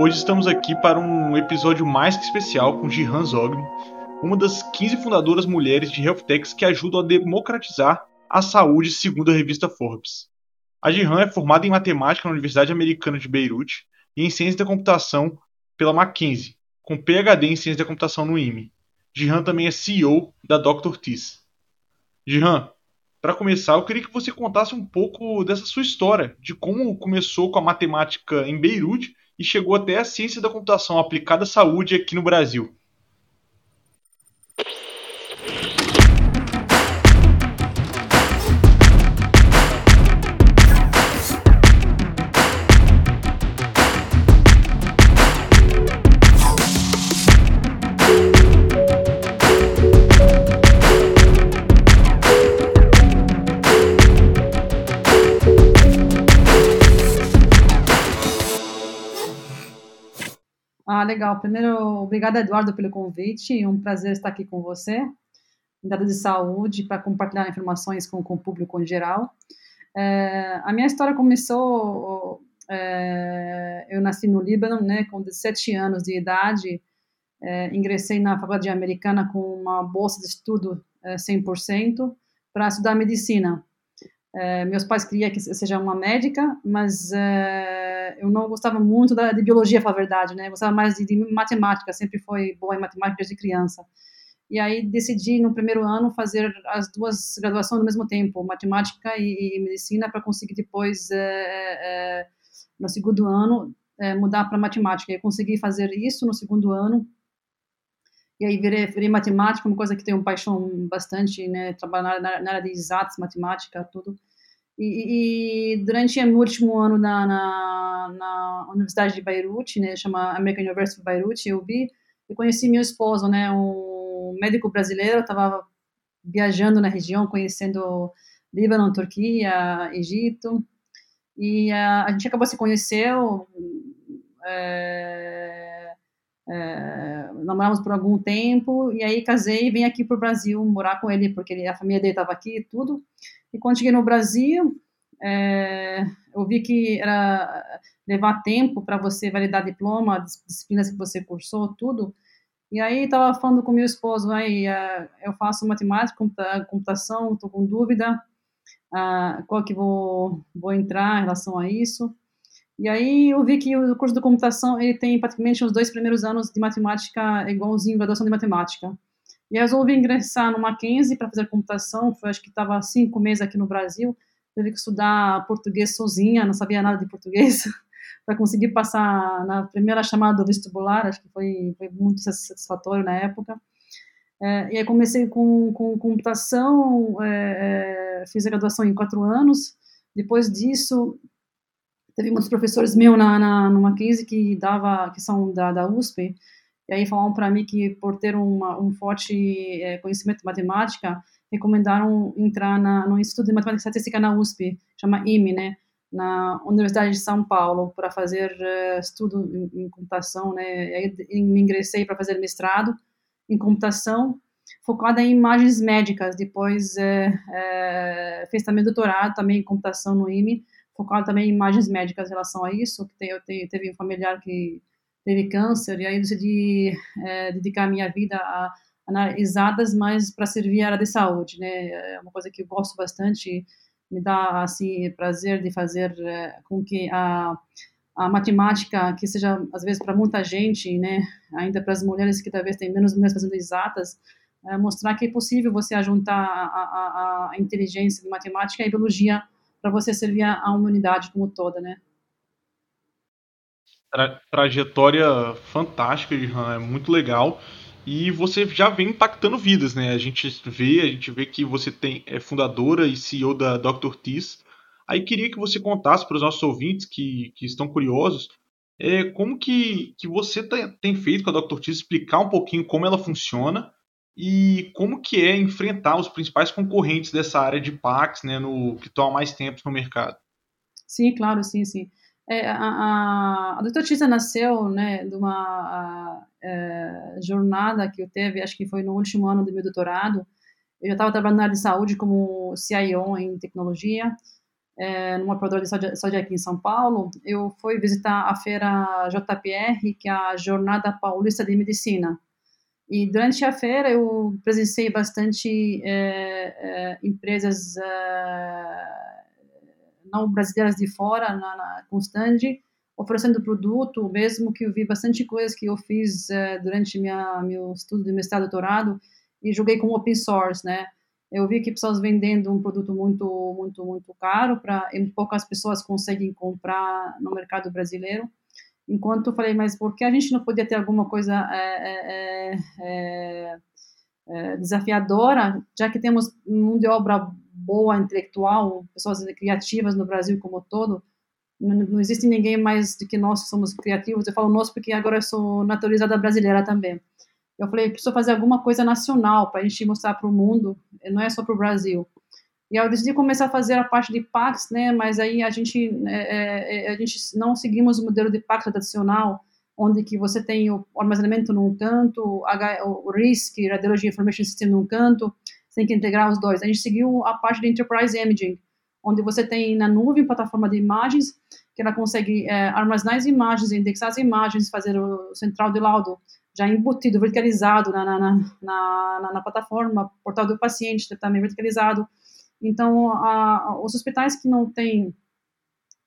Hoje estamos aqui para um episódio mais que especial com Jihan Zogby, uma das 15 fundadoras mulheres de health techs que ajudam a democratizar a saúde, segundo a revista Forbes. A Jihan é formada em matemática na Universidade Americana de Beirute e em ciência da computação pela Mackenzie, com PhD em ciência da computação no IME. Jihan também é CEO da Dr. Tis. Jihan, para começar, eu queria que você contasse um pouco dessa sua história, de como começou com a matemática em Beirute e chegou até a ciência da computação aplicada à saúde aqui no Brasil. Ah, legal. Primeiro, obrigada, Eduardo, pelo convite. É um prazer estar aqui com você, dado de saúde, para compartilhar informações com, com, o público em geral. É, a minha história começou. É, eu nasci no Líbano, né, com 17 anos de idade. É, ingressei na faculdade americana com uma bolsa de estudo 100% é, para estudar medicina. É, meus pais queriam que eu seja uma médica, mas é, eu não gostava muito da, de biologia, para a verdade, né? Eu gostava mais de, de, matemática, sempre foi boa em matemática desde criança. E aí decidi, no primeiro ano, fazer as duas graduações ao mesmo tempo, matemática e, e medicina, para conseguir depois, é, no segundo ano, mudar para matemática. Eu consegui fazer isso no segundo ano, e aí virei, virei matemática, uma coisa que tenho paixão bastante, né, trabalhar na, na área de exatos, matemática, tudo. E, durante o último ano na, na, na, Universidade de Beirute, né, chama American University of Beirute, eu vi, e conheci meu esposo, né, um médico brasileiro, estava viajando na região, conhecendo Líbano, Turquia, Egito, e a, a gente acabou se conheceu, é, é, namoramos por algum tempo, e aí casei e vim aqui para o Brasil morar com ele, porque ele, a família dele estava aqui e tudo, e quando cheguei no Brasil, é, eu vi que era levar tempo para você validar diploma, disciplinas que você cursou, tudo. E aí estava falando com meu esposo, aí é, eu faço matemática, computação, estou com dúvida, uh, qual que vou vou entrar em relação a isso. E aí eu vi que o curso de computação ele tem praticamente os dois primeiros anos de matemática igualzinho graduação de matemática. E resolvi ingressar no Mackenzie para fazer computação, foi, acho que estava cinco meses aqui no Brasil, teve que estudar português sozinha, não sabia nada de português, para conseguir passar na primeira chamada do vestibular, acho que foi, foi muito satisfatório na época. É, e aí comecei com, com computação, é, é, fiz a graduação em quatro anos, depois disso teve muitos professores meus na, na, no Mackenzie que dava, que são da, da USP, e aí falaram para mim que por ter uma, um forte é, conhecimento de matemática, recomendaram entrar na, no Instituto de Matemática e Estatística na USP, chama IME, né, na Universidade de São Paulo, para fazer uh, estudo em, em, computação, né, e aí me ingressei para fazer mestrado em computação, focada em imagens médicas, depois é, é, fez também doutorado também em computação no IME, focado também em imagens médicas em relação a isso, que eu tenho, teve um familiar que teve câncer, e aí decidi é, dedicar a minha vida a analisadas, mas para servir a área de saúde, né? É uma coisa que eu gosto bastante, me dá, assim, prazer de fazer é, com que a, a matemática, que seja, às vezes, para muita gente, né? Ainda para as mulheres que talvez têm menos mulheres fazendo exatas, é, mostrar que é possível você juntar a, a, a inteligência de matemática e biologia para você servir a humanidade como toda, né? Tra trajetória fantástica de Han, é muito legal. E você já vem impactando vidas, né? A gente vê, a gente vê que você tem, é fundadora e CEO da Dr. Tis. Aí queria que você contasse para os nossos ouvintes que, que estão curiosos é, como que, que você tá, tem feito com a Dr. Tis, explicar um pouquinho como ela funciona e como que é enfrentar os principais concorrentes dessa área de Pax, né, no, que estão há mais tempo no mercado. Sim, claro, sim, sim. É, a, a, a doutora Tisa nasceu né, de uma a, é, jornada que eu teve, acho que foi no último ano do meu doutorado. Eu já estava trabalhando na área de saúde como CIO em tecnologia. é, numa operadora de saúde, saúde aqui em São Paulo, eu fui visitar a feira JPR, que é a Jornada Paulista de Medicina. E durante a feira eu presenciei bastante é, é, empresas é, não brasileiras de fora na, na, com oferecendo produto, mesmo que eu vi bastante coisas que eu fiz é, durante minha meu estudo de mestrado e doutorado e joguei como open source, né? Eu vi que pessoas vendendo um produto muito, muito, muito caro para poucas pessoas conseguem comprar no mercado brasileiro. Enquanto eu falei, mas por que a gente não podia ter alguma coisa é, é, é desafiadora, já que temos mão de obra boa, intelectual, pessoas criativas no Brasil como todo, não, não existe ninguém mais do que nós que somos criativos. Eu falo nós porque agora eu sou naturalizada brasileira também. Eu falei, preciso fazer alguma coisa nacional para a gente mostrar para o mundo, não é só para o Brasil. E eu decidi começar a fazer a parte de Pax, né? Mas aí a gente é, é, a gente não seguimos o modelo de Pax tradicional, onde que você tem o armazenamento num canto, o RISC, Radiology Information System num canto, tem que integrar os dois. A gente seguiu a parte de Enterprise Imaging, onde você tem na nuvem plataforma de imagens, que ela consegue é, armazenar as imagens, indexar as imagens, fazer o central de laudo já embutido, verticalizado na, na, na, na, na plataforma, portal do paciente também verticalizado. Então, a, os hospitais que não têm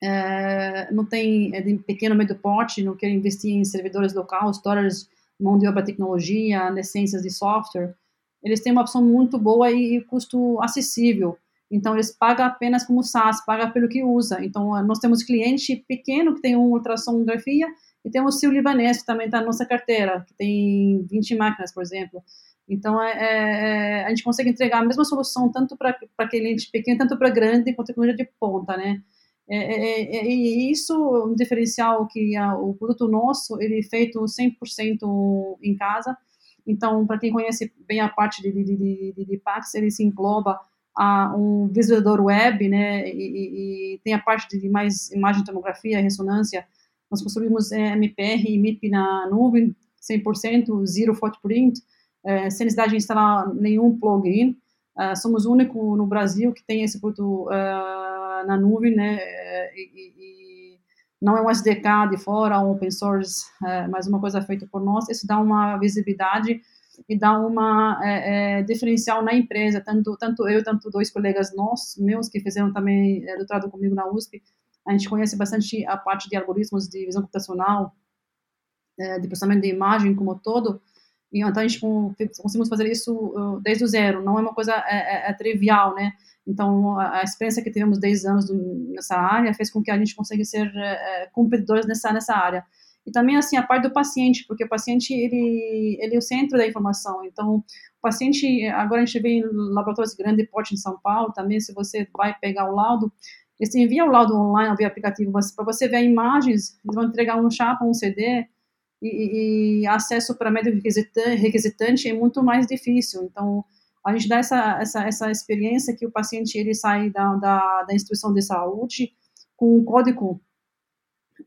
é, não tem é de pequeno médio porte, não querem investir em servidores locais, storage, mão de obra, tecnologia, licenças de software, eles têm uma opção muito boa e custo acessível. Então, eles pagam apenas como SaaS, pagam pelo que usa. Então, nós temos cliente pequeno que tem uma ultrassonografia e temos o CIO libanês, que também está na nossa carteira, que tem 20 máquinas, por exemplo. Então, é, é, a gente consegue entregar a mesma solução tanto para cliente pequeno, tanto para grande, com tecnologia de ponta, né? É, é, é, é e isso é um diferencial que a, o produto nosso, ele é feito 100% em casa. Então, para quem conhece bem a parte de, de, de, de, Pax, ele se engloba a um visualizador web, né? E, e, e tem a parte de mais imagem, tomografia, ressonância, nós construímos é, MPR e MIP na nuvem, 100%, zero footprint, é, sem necessidade de instalar nenhum plugin. Uh, somos o único no Brasil que tem esse produto uh, na nuvem, né? E, e, não é um SDK de fora, um open source, uh, mas uma coisa feita por nós. Isso dá uma visibilidade e dá uma é, é, diferencial na empresa. Tanto tanto eu, tanto dois colegas nossos, meus que fizeram também é, doutorado comigo na USP, a gente conhece bastante a parte de algoritmos de visão computacional, é, de processamento de imagem como todo, então a gente conseguimos fazer isso uh, desde o zero, não é uma coisa é, é, é trivial, né? Então, a, experiência que tivemos 10 anos nessa área fez com que a gente consiga ser é, competidores nessa, nessa área. E também, assim, a parte do paciente, porque o paciente, ele, ele é o centro da informação. Então, o paciente, agora a gente vê em laboratórios de grande porte em São Paulo, também, se você vai pegar o laudo, eles enviam o laudo online via aplicativo, para você ver imagens, eles vão entregar um chapa, um CD, e, e acesso para médico requisitante, é muito mais difícil. Então, a gente dá essa, essa, essa experiência que o paciente ele sai da, da, da instituição de saúde com um código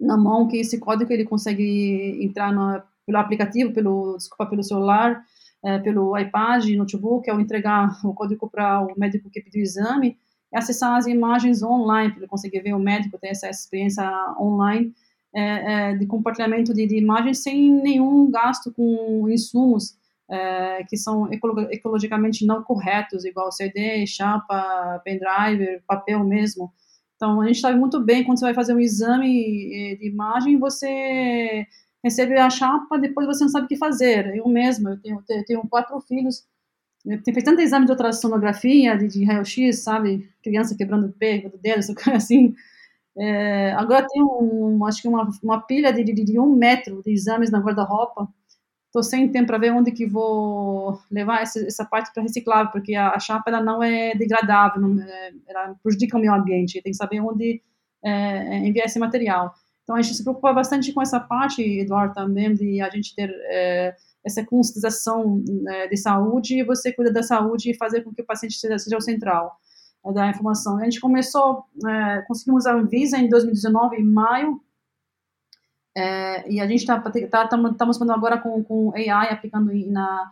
na mão, que esse código ele consegue entrar no, pelo aplicativo, pelo, desculpa, pelo celular, é, pelo iPad, notebook, ao entregar o código para o médico que pediu o exame, acessar as imagens online, para ele conseguir ver o médico, ter essa experiência online é, é, de compartilhamento de, de, imagens sem nenhum gasto com insumos é, que são ecologicamente não corretos, igual CD, chapa, pendrive, papel mesmo. Então, a gente sabe muito bem quando você vai fazer um exame de imagem, você recebe a chapa, depois você não sabe o que fazer. Eu mesma, eu tenho, eu tenho quatro filhos, tem feito tanto exame de ultrassonografia, de, de raio-x, sabe? Criança quebrando o pé, o dedo, essa coisa assim. É, agora tem um, acho que uma, uma pilha de, de, de um metro de exames na guarda-roupa. Estou sem tempo para ver onde que vou levar essa, essa parte para reciclar, porque a, a, chapa ela não é degradável, não, é, ela prejudica o meio ambiente. Tem que saber onde é, enviar esse material. Então a gente se preocupa bastante com essa parte, Eduardo, também de a gente ter é, essa conscientização né, de saúde e você cuida da saúde e fazer com que o paciente seja, seja o central da informação. A gente começou, é, conseguimos a Anvisa em 2019, em maio, é, e a gente está tá, tá, estamos falando agora com, com AI aplicando na,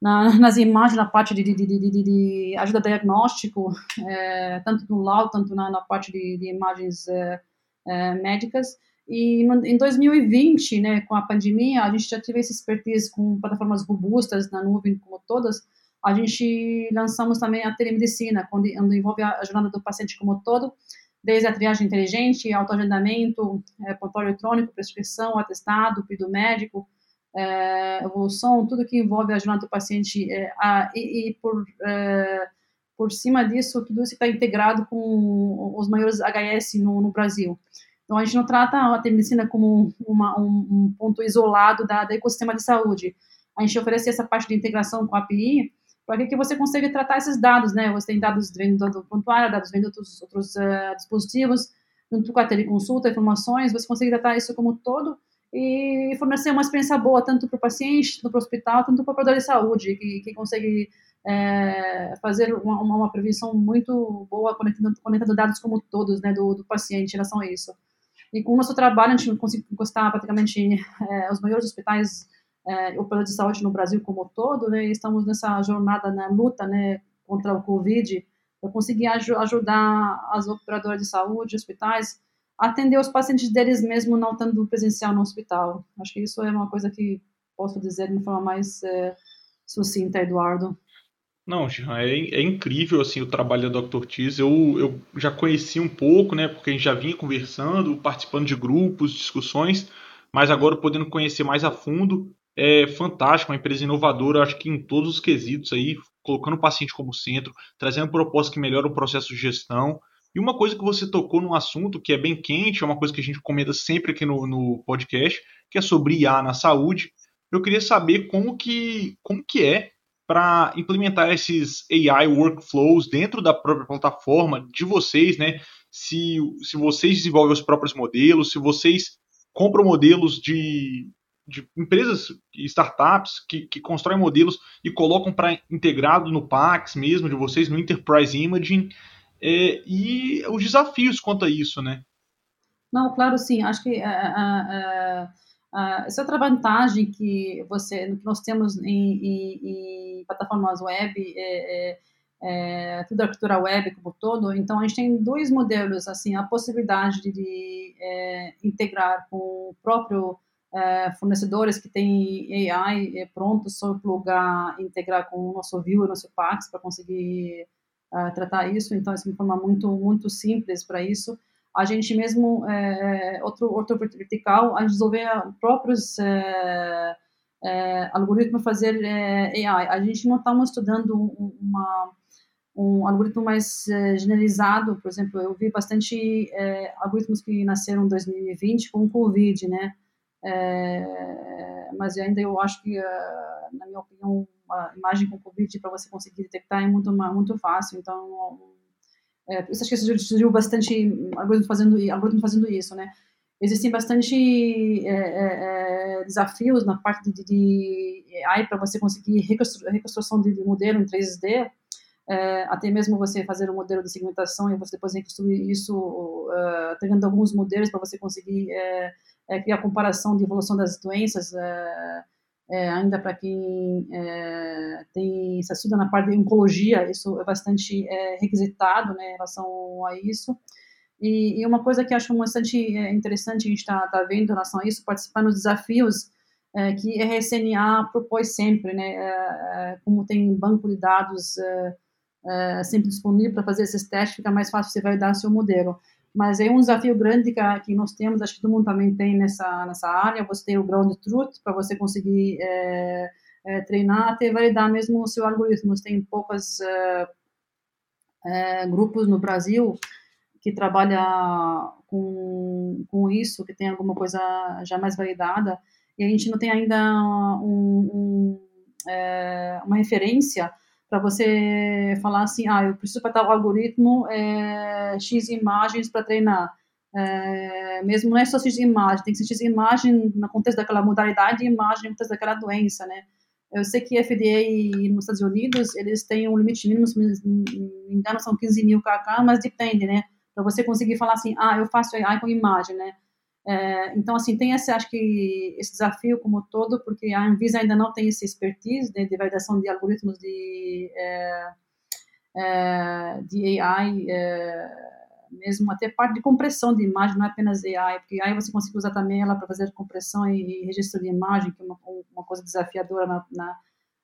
na, nas imagens, na parte de, de, de, de ajuda diagnóstico, é, tanto no laudo, tanto na, na parte de, imagens é, é, médicas. E no, em 2020, né, com a pandemia, a gente já teve esse expertise com plataformas robustas na nuvem, como todas. A gente lançamos também a telemedicina, onde, onde envolve a jornada do paciente como todo, desde a triagem inteligente, autoagendamento, é, portal eletrônico, prescrição, atestado, pedido médico, é, evolução, tudo que envolve a jornada do paciente, é, a, e, e, por, é, por cima disso, tudo isso está integrado com os maiores HS no, no, Brasil. Então, a gente não trata a telemedicina como uma, um, um, ponto isolado da, da ecossistema de saúde. A gente oferece essa parte de integração com a API, para que, você consiga tratar esses dados, né? Você tem dados vindo do prontuário, dados vindo de outros, uh, dispositivos, junto com a teleconsulta, informações, você consegue tratar isso como todo e fornecer uma experiência boa tanto para o paciente, tanto para o hospital, tanto para o provedor de saúde, que, que consegue é, fazer uma, uma, prevenção muito boa conectando, conectando dados como todos, né, do, do, paciente em relação a isso. E com o nosso trabalho, a gente consegue encostar praticamente é, os maiores hospitais é, operadores de saúde no Brasil como todo, né, estamos nessa jornada, na luta, né, contra o Covid, para conseguir aj ajudar as operadoras de saúde, hospitais, atender os pacientes deles mesmo não estando presencial no hospital. Acho que isso é uma coisa que posso dizer de uma forma mais é, sucinta, Eduardo. Não, Jean, é, é, incrível assim o trabalho da Dr. Tiz. Eu, eu já conheci um pouco, né? Porque a gente já vinha conversando, participando de grupos, discussões, mas agora podendo conhecer mais a fundo, é fantástico, uma empresa inovadora, acho que em todos os quesitos aí, colocando o paciente como centro, trazendo propostas que melhoram o processo de gestão. E uma coisa que você tocou num assunto que é bem quente, é uma coisa que a gente comenta sempre aqui no, no podcast, que é sobre IA na saúde. Eu queria saber como que, como que é para implementar esses AI workflows dentro da própria plataforma de vocês, né? Se, se vocês desenvolvem os próprios modelos, se vocês compram modelos de, de empresas startups que, que constroem modelos e colocam para integrado no PAX mesmo de vocês, no Enterprise Imaging é, e os desafios quanto a isso, né? Não, claro, sim. Acho que uh, uh, uh, essa outra vantagem que você, que nós temos em, em, em plataformas web, é, é, é, tudo arquitetura web como todo. Então, a gente tem dois modelos, assim, a possibilidade de, de é, integrar com o próprio é, fornecedores que têm AI é, pronto, só plugar, integrar com o nosso View e nosso Pax para conseguir tratar isso, então essa é uma forma muito, muito simples para isso. A gente mesmo, é, é, outro, outro vertical, a gente desenvolver próprios é, é, algoritmos fazer é, AI. A gente não estamos estudando uma, um algoritmo mais é, generalizado, por exemplo, eu vi bastante algoritmos que nasceram em 2020 com o Covid, né? Mas ainda eu acho que, na minha opinião, a imagem com Covid para você conseguir detectar é muito, muito fácil. Então, é, por isso acho que surgiu bastante algoritmo fazendo, algoritmo fazendo isso, né? Existem bastante é, é, é desafios na parte de, de AI para você conseguir reconstru reconstrução de, de, modelo em 3D, é, até mesmo você fazer um modelo de segmentação e você depois reconstruir isso, uh, tendo alguns modelos para você conseguir é, criar comparação de evolução das doenças, é, ainda para quem é, tem se estuda na parte de oncologia, isso é bastante é, requisitado né, em relação a isso. E, e, uma coisa que acho bastante é, interessante a gente está tá vendo em relação a isso, participar nos desafios é, que a RSNA propôs sempre, né, é, é, como tem banco de dados sempre disponível para fazer esses testes, fica mais fácil você validar seu modelo mas é um desafio grande que, que nós temos, acho que todo mundo também tem nessa, nessa área, você tem o ground truth para você conseguir é, é, treinar até validar mesmo o seu algoritmo. Tem poucos é, é, grupos no Brasil que trabalha com, com isso, que tem alguma coisa já mais validada, e a gente não tem ainda um, um, é, uma referência para você falar assim, ah, eu preciso para tal algoritmo é, X imagens para treinar. É, mesmo não é só X imagem, tem que ser X imagem no contexto daquela modalidade e imagem no contexto daquela doença, né? Eu sei que FDA nos Estados Unidos, eles têm um limite mínimo, se não me engano, são 15 mil kk, mas depende, né? Para você conseguir falar assim, ah, eu faço AI com imagem, né? É, então, assim, tem esse, acho que, esse desafio como todo, porque a Anvisa ainda não tem esse expertise né, de validação de algoritmos de, é, é, de AI, é, mesmo até parte de compressão de imagem, não é apenas AI, porque AI você consegue usar também ela para fazer compressão e registro de imagem, que é uma, uma coisa desafiadora na, na,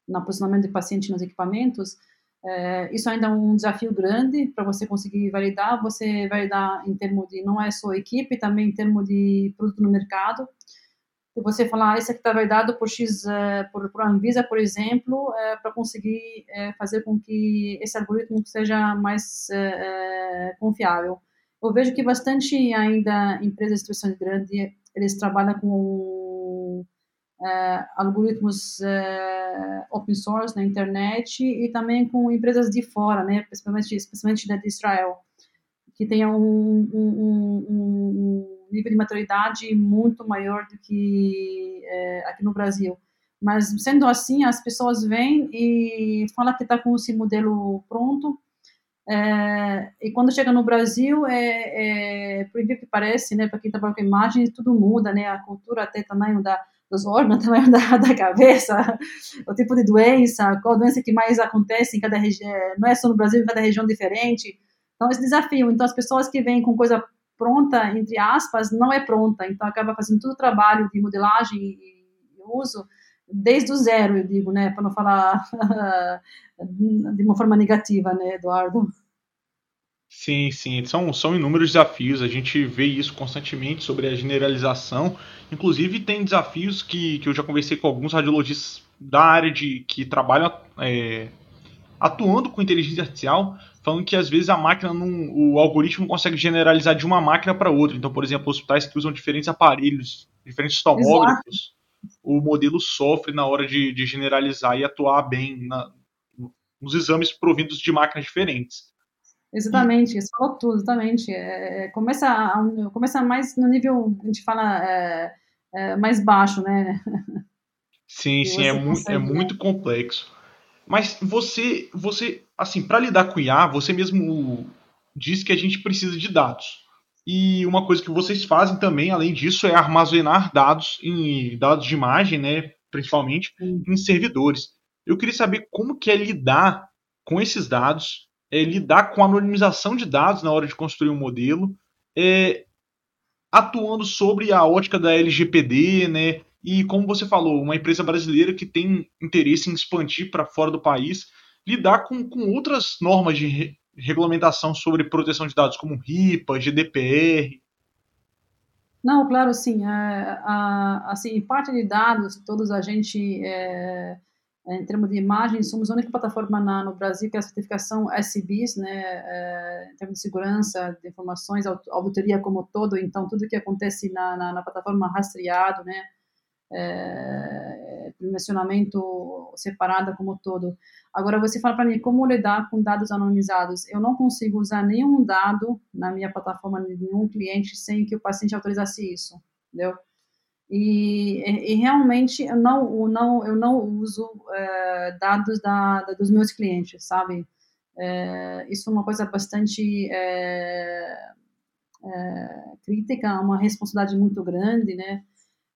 no posicionamento de paciente nos equipamentos, é, isso ainda é um desafio grande para você conseguir validar. Você validar em termos de não é só equipe, também em termos de produto no mercado. E você falar, ah, esse aqui está validado por X, é, por, por Anvisa, por exemplo, é, para conseguir é, fazer com que esse algoritmo seja mais é, é, confiável. Eu vejo que bastante ainda empresas, instituições grandes, eles trabalham com uh, algoritmos uh, open source na internet e também com empresas de fora, né, principalmente, especialmente de Israel, que tenham um, um, um, nível de maturidade muito maior do que uh, aqui no Brasil. Mas, sendo assim, as pessoas vêm e falam que está com esse modelo pronto, é, e quando chega no Brasil, é, é, por incrível que parece, né, para quem trabalha com imagem, tudo muda, né, a cultura até tamanho da, dos órgãos, tamanho da, da cabeça, o tipo de doença, qual doença que mais acontece em cada região, não é só no Brasil, em cada região diferente. Então, esse desafio. Então, as pessoas que vêm com coisa pronta, entre aspas, não é pronta. Então, acaba fazendo todo o trabalho de modelagem e uso desde o zero, eu digo, né, para não falar de uma forma negativa, né, Eduardo? Sim, sim, são, são inúmeros desafios, a gente vê isso constantemente sobre a generalização. Inclusive, tem desafios que, que eu já conversei com alguns radiologistas da área de que trabalham é, atuando com inteligência artificial, falando que às vezes a máquina não, o algoritmo consegue generalizar de uma máquina para outra. Então, por exemplo, hospitais que usam diferentes aparelhos, diferentes tomógrafos, Exato. o modelo sofre na hora de, de generalizar e atuar bem na, nos exames provindos de máquinas diferentes. Exatamente, isso falou tudo, exatamente. É, é começa, a, começa mais no nível, a gente fala, é, é, mais baixo, né? Sim, sim, é, mu é muito complexo. Mas você, você assim, para lidar com IA, você mesmo disse que a gente precisa de dados. E uma coisa que vocês fazem também, além disso, é armazenar dados em dados de imagem, né, principalmente em servidores. Eu queria saber como que é lidar com esses dados é, lidar com a anonimização de dados na hora de construir um modelo, é, atuando sobre a ótica da LGPD, né? E como você falou, uma empresa brasileira que tem interesse em expandir para fora do país, lidar com, com outras normas de re regulamentação sobre proteção de dados, como RIPA, GDPR. Não, claro, sim. É, a, assim, parte de dados, todos a gente é, em termos de imagem, somos a única plataforma na, no Brasil que é a certificação SBIS, né, é, em termos de segurança de informações, auditoria como todo, então tudo que acontece na, na, na plataforma rastreado, né, é, dimensionamento separado como todo. Agora, você fala para mim como lidar com dados anonimizados. Eu não consigo usar nenhum dado na minha plataforma de nenhum cliente sem que o paciente autorizasse isso, entendeu? E, e, realmente eu não, eu não, eu não uso é, dados da, da, dos meus clientes, sabe? É, isso é uma coisa bastante é, crítica, uma responsabilidade muito grande, né?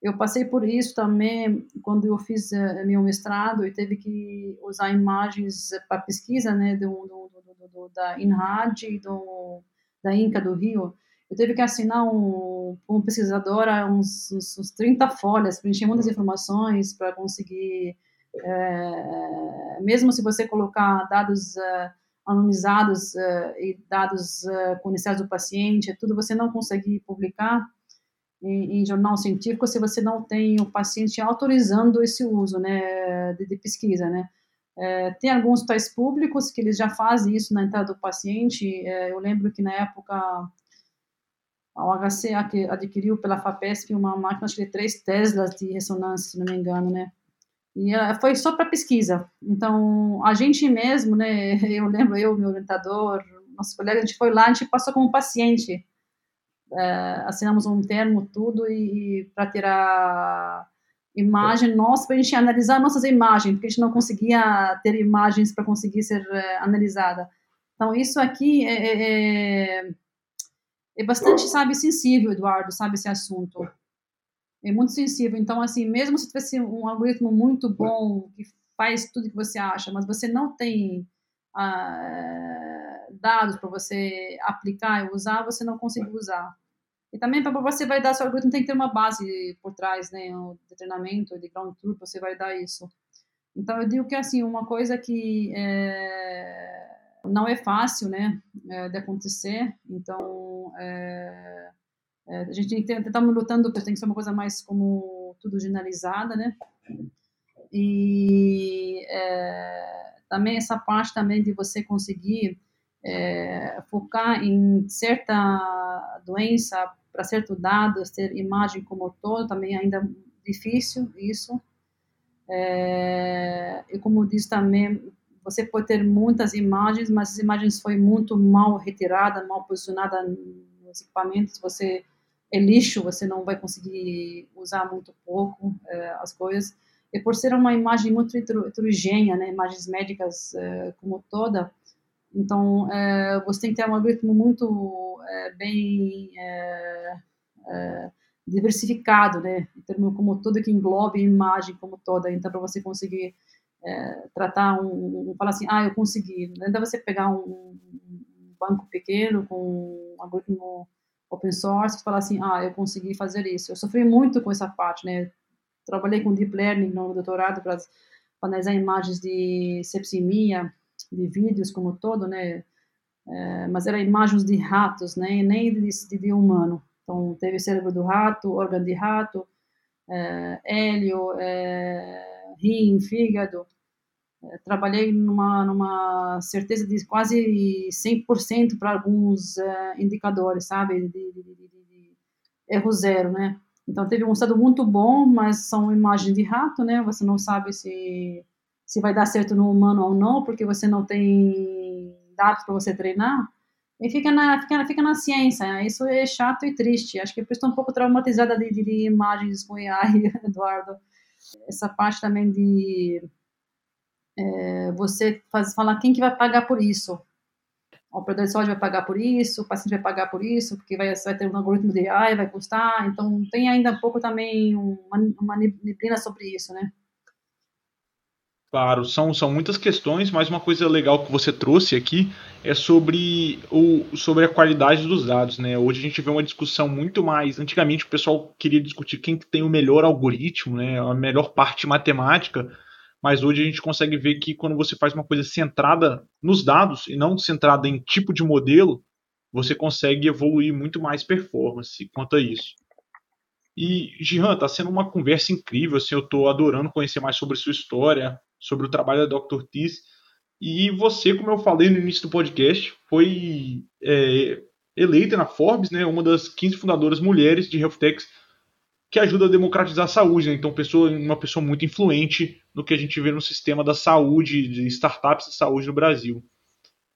Eu passei por isso também quando eu fiz meu mestrado e teve que usar imagens para pesquisa, né, do, do, do, do da INRAD do, da INCA do Rio eu tive que assinar um, um pesquisadora uns, uns, uns 30 folhas, preencher muitas informações para conseguir, é, mesmo se você colocar dados é, anonimizados é, e dados é, conhecidos do paciente, é tudo você não consegue publicar em, em, jornal científico se você não tem o paciente autorizando esse uso, né, de, de pesquisa, né. É, tem alguns hospitais públicos que eles já fazem isso na entrada do paciente. É, eu lembro que na época a UHC adquiriu pela FAPESP uma máquina de 3 Teslas de ressonância, se não me engano, né? E foi só para pesquisa. Então, a gente mesmo, né? Eu lembro, eu, meu orientador, nosso colega, a gente foi lá, a gente passou como paciente. É, assinamos um termo, tudo, e, e para tirar imagem nossa, para a gente analisar nossas imagens, porque a gente não conseguia ter imagens para conseguir ser é, analisada. Então, isso aqui é, é, é é bastante, sabe, sensível, Eduardo, sabe, esse assunto. É muito sensível. Então, assim, mesmo se tivesse um algoritmo muito bom, que faz tudo que você acha, mas você não tem ah, dados para você aplicar e usar, você não consegue usar. E também para você vai dar seu algoritmo tem que ter uma base por trás, né, o de treinamento, de ground truth, você vai dar isso. Então eu digo que assim uma coisa que é, não é fácil, né, é, de acontecer. Então é, é a gente está lutando porque tem que ser uma coisa mais como tudo generalizada, né? E é, também essa parte também de você conseguir é, focar em certa doença para certo dado, ter imagem como todo, também ainda difícil isso. É, e como diz também, você pode ter muitas imagens, mas as imagens foi muito mal retirada, mal posicionada nos equipamentos. Você é lixo, você não vai conseguir usar muito pouco é, as coisas. E por ser uma imagem muito heterogênea, né, imagens médicas é, como toda, então é, você tem que ter um algoritmo muito bem diversificado, né, em termos como todo que englobe a imagem como toda, então para você conseguir é, tratar um, falar assim, ah, eu consegui, não é você pegar um, um banco pequeno com um algoritmo open source e falar assim, ah, eu consegui fazer isso. Eu sofri muito com essa parte, né, trabalhei com deep learning no doutorado para analisar imagens de sepsimia, de vídeos como todo, né, é, mas eram imagens de ratos, né, nem de, de, de humano. Então, teve cérebro do rato, órgão de rato, é, hélio, é, rim, fígado. É, trabalhei numa, numa certeza de quase 100% para alguns é, indicadores, sabe, de, de, de, de, erro zero, né? Então, teve um estado muito bom, mas são imagens de rato, né? Você não sabe se, se vai dar certo no humano ou não, porque você não tem dados para você treinar. E fica na, fica, fica na ciência, né? isso é chato e triste. Acho que eu estou um pouco traumatizada de imagens com AI, Eduardo. Essa parte também de é, você faz, falar quem que vai pagar por isso. O operador de saúde vai pagar por isso, o paciente vai pagar por isso, porque vai, vai ter um algoritmo de AI, vai custar. Então, tem ainda um pouco também uma, uma neblina sobre isso, né? Claro, são, são muitas questões, mas uma coisa legal que você trouxe aqui é sobre, o, sobre a qualidade dos dados. Né? Hoje a gente vê uma discussão muito mais. Antigamente o pessoal queria discutir quem tem o melhor algoritmo, né? a melhor parte matemática, mas hoje a gente consegue ver que quando você faz uma coisa centrada nos dados e não centrada em tipo de modelo, você consegue evoluir muito mais performance quanto a isso. E, Gihan, está sendo uma conversa incrível, assim, eu estou adorando conhecer mais sobre sua história, sobre o trabalho da Dr. Tis. E você, como eu falei no início do podcast, foi é, eleita na Forbes, né, uma das 15 fundadoras mulheres de health techs que ajuda a democratizar a saúde. Né? Então, pessoa, uma pessoa muito influente no que a gente vê no sistema da saúde, de startups de saúde no Brasil.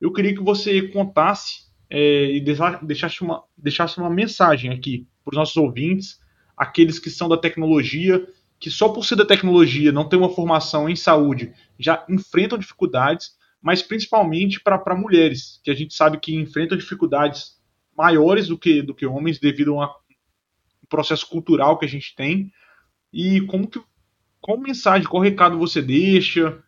Eu queria que você contasse é, e deixasse uma, deixasse uma mensagem aqui para os nossos ouvintes, aqueles que são da tecnologia que só por ser da tecnologia não ter uma formação em saúde já enfrentam dificuldades, mas principalmente para mulheres, que a gente sabe que enfrentam dificuldades maiores do que, do que homens devido a um processo cultural que a gente tem. E como que qual mensagem, qual recado você deixa?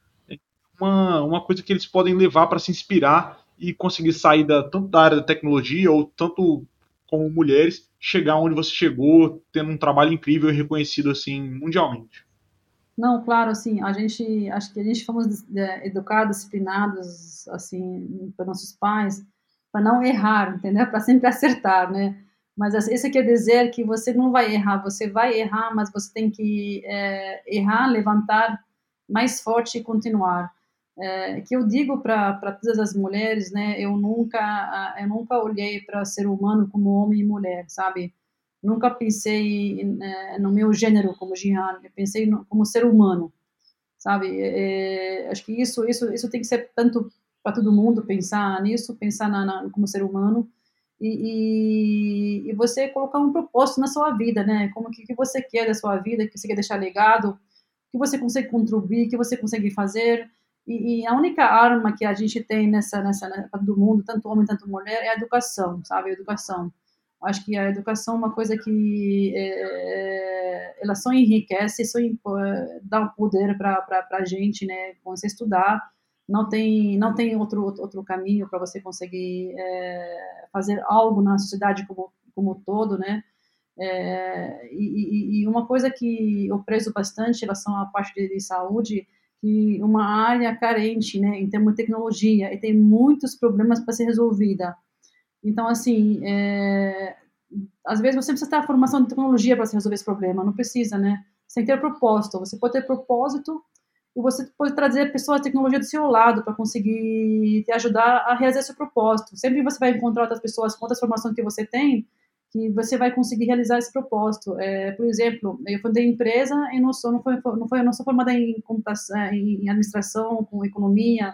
Uma, uma coisa que eles podem levar para se inspirar e conseguir sair da, tanto da área da tecnologia ou tanto como mulheres chegar onde você chegou, tendo um trabalho incrível e reconhecido assim mundialmente. Não, claro, assim, a gente, acho que a gente fomos é, educados, disciplinados, assim, pelos nossos pais, para não errar, entendeu? Para sempre acertar, né? Mas esse quer dizer que você não vai errar, você vai errar, mas você tem que é, errar, levantar mais forte e continuar é, que eu digo para todas as mulheres, né? Eu nunca eu nunca olhei para ser humano como homem e mulher, sabe? Nunca pensei né, no meu gênero como Jihan, eu pensei no, como ser humano, sabe? É, é, acho que isso isso isso tem que ser tanto para todo mundo pensar nisso, pensar na, na como ser humano e, e, e, você colocar um propósito na sua vida, né? Como que, que você quer da sua vida, que você quer deixar legado, que você consegue contribuir, que você consegue fazer e, e, a única arma que a gente tem nessa, nessa, do mundo, tanto homem, tanto mulher, é a educação, sabe? A educação. Acho que a educação é uma coisa que é, ela só enriquece, só dá um poder para a gente, né? Quando você estudar, não tem não tem outro outro caminho para você conseguir é, fazer algo na sociedade como como todo, né? É, e, e, uma coisa que eu prezo bastante em relação à parte de, de saúde que uma área carente, né, em termos de tecnologia, e tem muitos problemas para ser resolvida. Então, assim, é, às vezes você precisa ter a formação de tecnologia para resolver esse problema, não precisa, né? Sem ter propósito. Você pode ter propósito e você pode trazer pessoas tecnologia do seu lado para conseguir te ajudar a realizar esse propósito. Sempre você vai encontrar outras pessoas com outras formações que você tem que você vai conseguir realizar esse propósito. É, por exemplo, eu fundei empresa e não sou, não foi, não foi, não sou formada em computação, em administração, com economia,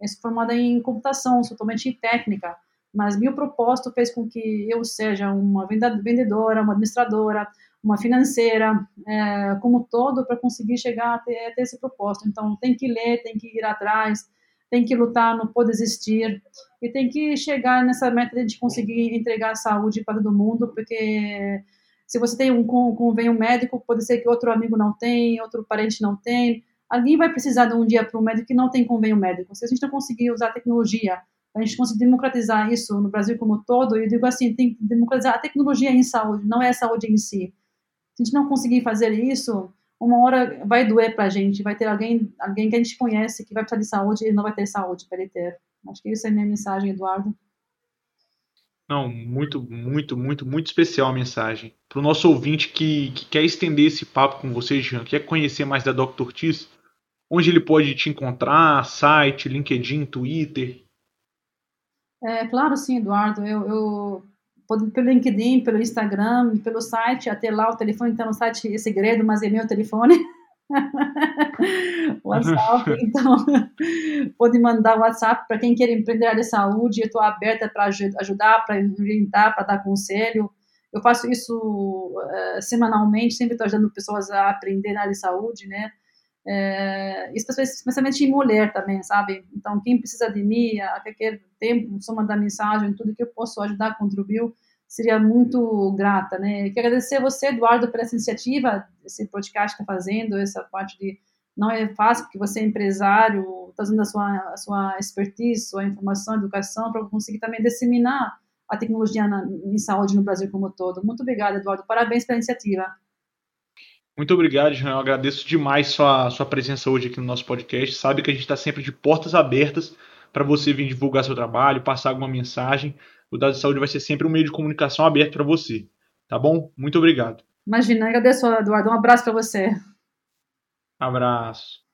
eu sou formada em computação, sou totalmente técnica, mas meu propósito fez com que eu seja uma vendedora, uma administradora, uma financeira, é, como todo, para conseguir chegar até, até esse propósito. Então, tem que ler, tem que ir atrás, tem que lutar, não pode desistir e tem que chegar nessa meta de conseguir entregar saúde para todo mundo, porque se você tem um convênio médico, pode ser que outro amigo não tem, outro parente não tem. Alguém vai precisar de um dia para um médico que não tem convênio médico. Se a gente não conseguir usar a tecnologia, a gente conseguir democratizar isso no Brasil como todo, eu digo assim, tem que democratizar a tecnologia em saúde, não é a saúde em si. Se a gente não conseguir fazer isso, uma hora vai doer para a gente, vai ter alguém, alguém que a gente conhece que vai precisar de saúde e não vai ter saúde para ele ter. Acho que isso é a minha mensagem, Eduardo. Não, muito, muito, muito, muito especial a mensagem. Para o nosso ouvinte que, que, quer estender esse papo com você, Jean, quer conhecer mais da Dr. Ortiz, onde ele pode te encontrar? Site, LinkedIn, Twitter? É, claro, sim, Eduardo. Eu, eu pelo LinkedIn, pelo Instagram, pelo site, até lá o telefone está no site é segredo, mas é meu telefone. WhatsApp, então pode mandar WhatsApp para quem quer empreender área de saúde. Eu estou aberta para ajudar, para orientar, para dar conselho. Eu faço isso uh, semanalmente, sempre estou ajudando pessoas a aprender na área de saúde, né? É, especialmente em mulher também, sabe? Então, quem precisa de mim, a qualquer tempo, só mandar mensagem, tudo que eu posso ajudar, contribuir, seria muito grata, né? Quero agradecer a você, Eduardo, por essa iniciativa, esse podcast está fazendo, essa parte de não é fácil, porque você é empresário, está usando a sua, a sua expertise, sua informação, educação, para conseguir também disseminar a tecnologia na, em saúde no Brasil como um todo. Muito obrigada, Eduardo. Parabéns pela iniciativa. Muito obrigado, Jean. Eu agradeço demais sua, sua presença hoje aqui no nosso podcast. Sabe que a gente está sempre de portas abertas para você vir divulgar seu trabalho, passar alguma mensagem. O Dado de Saúde vai ser sempre um meio de comunicação aberto para você. Tá bom? Muito obrigado. Imagina, agradeço, Eduardo. Um abraço para você. Abraço.